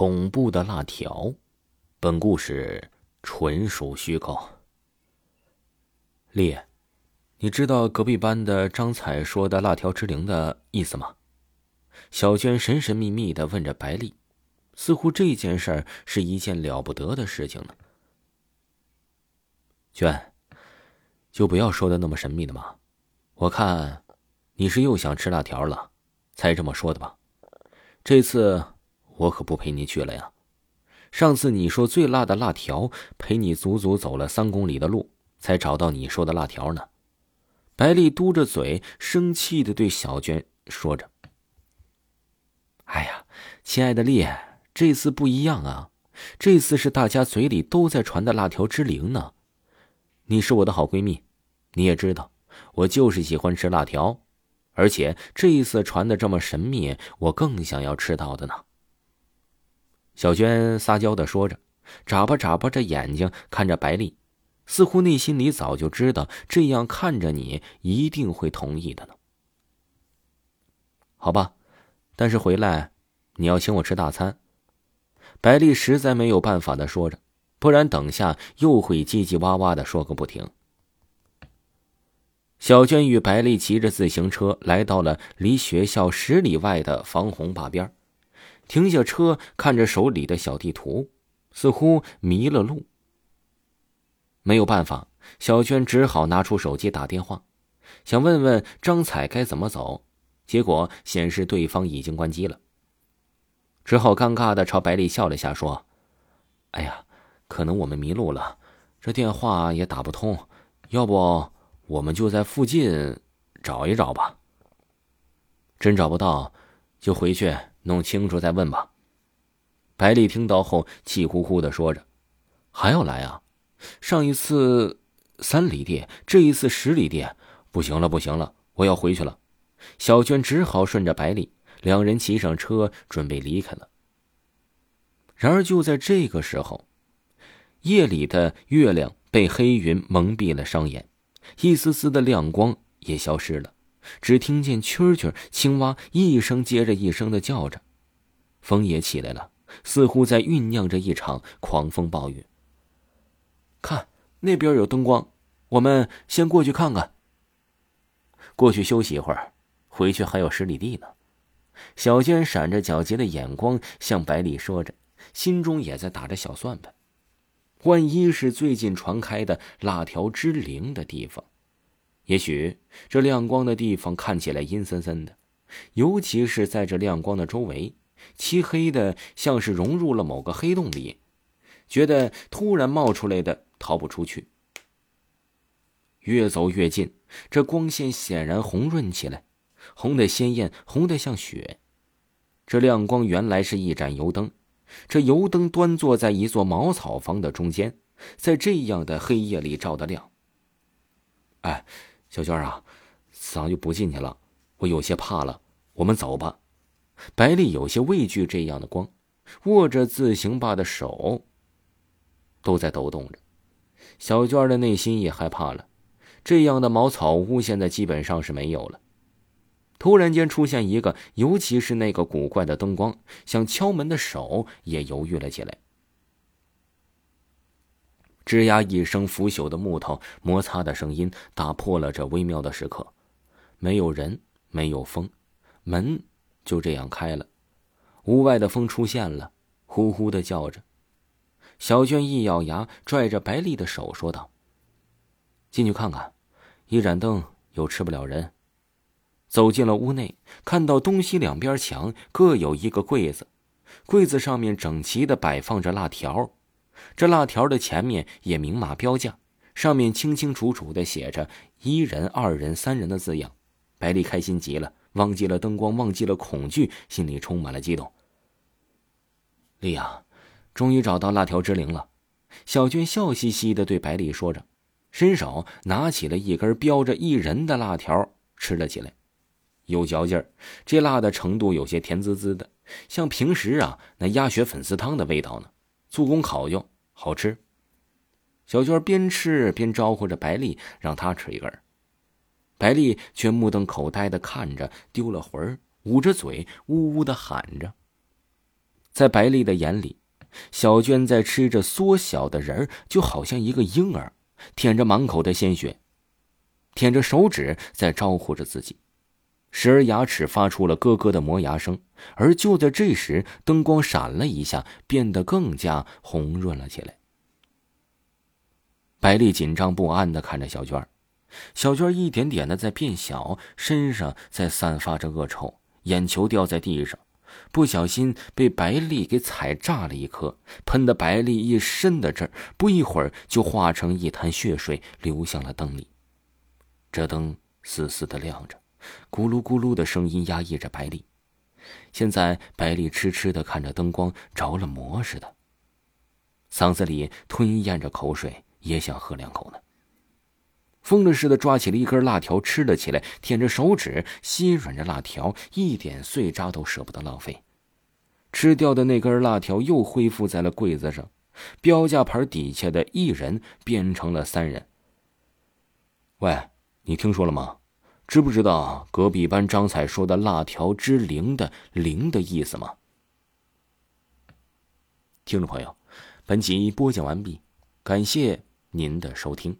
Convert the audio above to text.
恐怖的辣条，本故事纯属虚构。丽，你知道隔壁班的张彩说的“辣条之灵”的意思吗？小娟神神秘秘的问着白丽，似乎这件事儿是一件了不得的事情呢。娟，就不要说的那么神秘的嘛。我看你是又想吃辣条了，才这么说的吧？这次。我可不陪你去了呀！上次你说最辣的辣条，陪你足足走了三公里的路，才找到你说的辣条呢。白丽嘟着嘴，生气的对小娟说着：“哎呀，亲爱的丽，这次不一样啊！这次是大家嘴里都在传的辣条之灵呢。你是我的好闺蜜，你也知道，我就是喜欢吃辣条，而且这一次传的这么神秘，我更想要吃到的呢。”小娟撒娇的说着，眨巴眨巴着眼睛看着白丽，似乎内心里早就知道这样看着你一定会同意的呢。好吧，但是回来你要请我吃大餐。白丽实在没有办法的说着，不然等下又会叽叽哇哇的说个不停。小娟与白丽骑着自行车来到了离学校十里外的防洪坝边停下车，看着手里的小地图，似乎迷了路。没有办法，小娟只好拿出手机打电话，想问问张彩该怎么走，结果显示对方已经关机了。只好尴尬的朝白丽笑了下，说：“哎呀，可能我们迷路了，这电话也打不通，要不我们就在附近找一找吧。真找不到，就回去。”弄清楚再问吧。白丽听到后气呼呼的说着：“还要来啊？上一次三里地，这一次十里地，不行了，不行了，我要回去了。”小娟只好顺着白丽，两人骑上车准备离开了。然而就在这个时候，夜里的月亮被黑云蒙蔽了双眼，一丝丝的亮光也消失了。只听见蛐蛐、青蛙一声接着一声的叫着，风也起来了，似乎在酝酿着一场狂风暴雨。看那边有灯光，我们先过去看看。过去休息一会儿，回去还有十里地呢。小娟闪着皎洁的眼光向百里说着，心中也在打着小算盘：万一是最近传开的辣条之灵的地方。也许这亮光的地方看起来阴森森的，尤其是在这亮光的周围，漆黑的像是融入了某个黑洞里，觉得突然冒出来的逃不出去。越走越近，这光线显然红润起来，红的鲜艳，红的像血。这亮光原来是一盏油灯，这油灯端坐在一座茅草房的中间，在这样的黑夜里照得亮。哎。小娟啊，咱就不进去了，我有些怕了。我们走吧。白丽有些畏惧这样的光，握着自行把的手都在抖动着。小娟的内心也害怕了。这样的茅草屋现在基本上是没有了。突然间出现一个，尤其是那个古怪的灯光，想敲门的手也犹豫了起来。吱呀一声，腐朽的木头摩擦的声音打破了这微妙的时刻。没有人，没有风，门就这样开了。屋外的风出现了，呼呼的叫着。小娟一咬牙，拽着白丽的手说道：“进去看看，一盏灯又吃不了人。”走进了屋内，看到东西两边墙各有一个柜子，柜子上面整齐的摆放着辣条。这辣条的前面也明码标价，上面清清楚楚的写着“一人、二人、三人”的字样。白丽开心极了，忘记了灯光，忘记了恐惧，心里充满了激动。丽亚，终于找到辣条之灵了。小娟笑嘻嘻的对白丽说着，伸手拿起了一根标着“一人”的辣条，吃了起来。有嚼劲儿，这辣的程度有些甜滋滋的，像平时啊那鸭血粉丝汤的味道呢。做工考究，好吃。小娟边吃边招呼着白丽，让她吃一根。白丽却目瞪口呆的看着，丢了魂儿，捂着嘴，呜呜的喊着：“在白丽的眼里，小娟在吃着缩小的人儿，就好像一个婴儿，舔着满口的鲜血，舔着手指在招呼着自己，时而牙齿发出了咯咯的磨牙声。而就在这时，灯光闪了一下，变得更加红润了起来。白丽紧张不安的看着小娟小娟一点点的在变小，身上在散发着恶臭，眼球掉在地上，不小心被白丽给踩炸了一颗，喷得白丽一身的汁不一会儿就化成一滩血水流向了灯里。这灯死死的亮着，咕噜咕噜的声音压抑着白丽。现在白丽痴痴的看着灯光，着了魔似的，嗓子里吞咽着口水。也想喝两口呢。疯了似的抓起了一根辣条吃了起来，舔着手指，吸吮着辣条，一点碎渣都舍不得浪费。吃掉的那根辣条又恢复在了柜子上，标价牌底下的一人变成了三人。喂，你听说了吗？知不知道隔壁班张彩说的“辣条之灵”的“灵”的意思吗？听众朋友，本集播讲完毕，感谢。您的收听。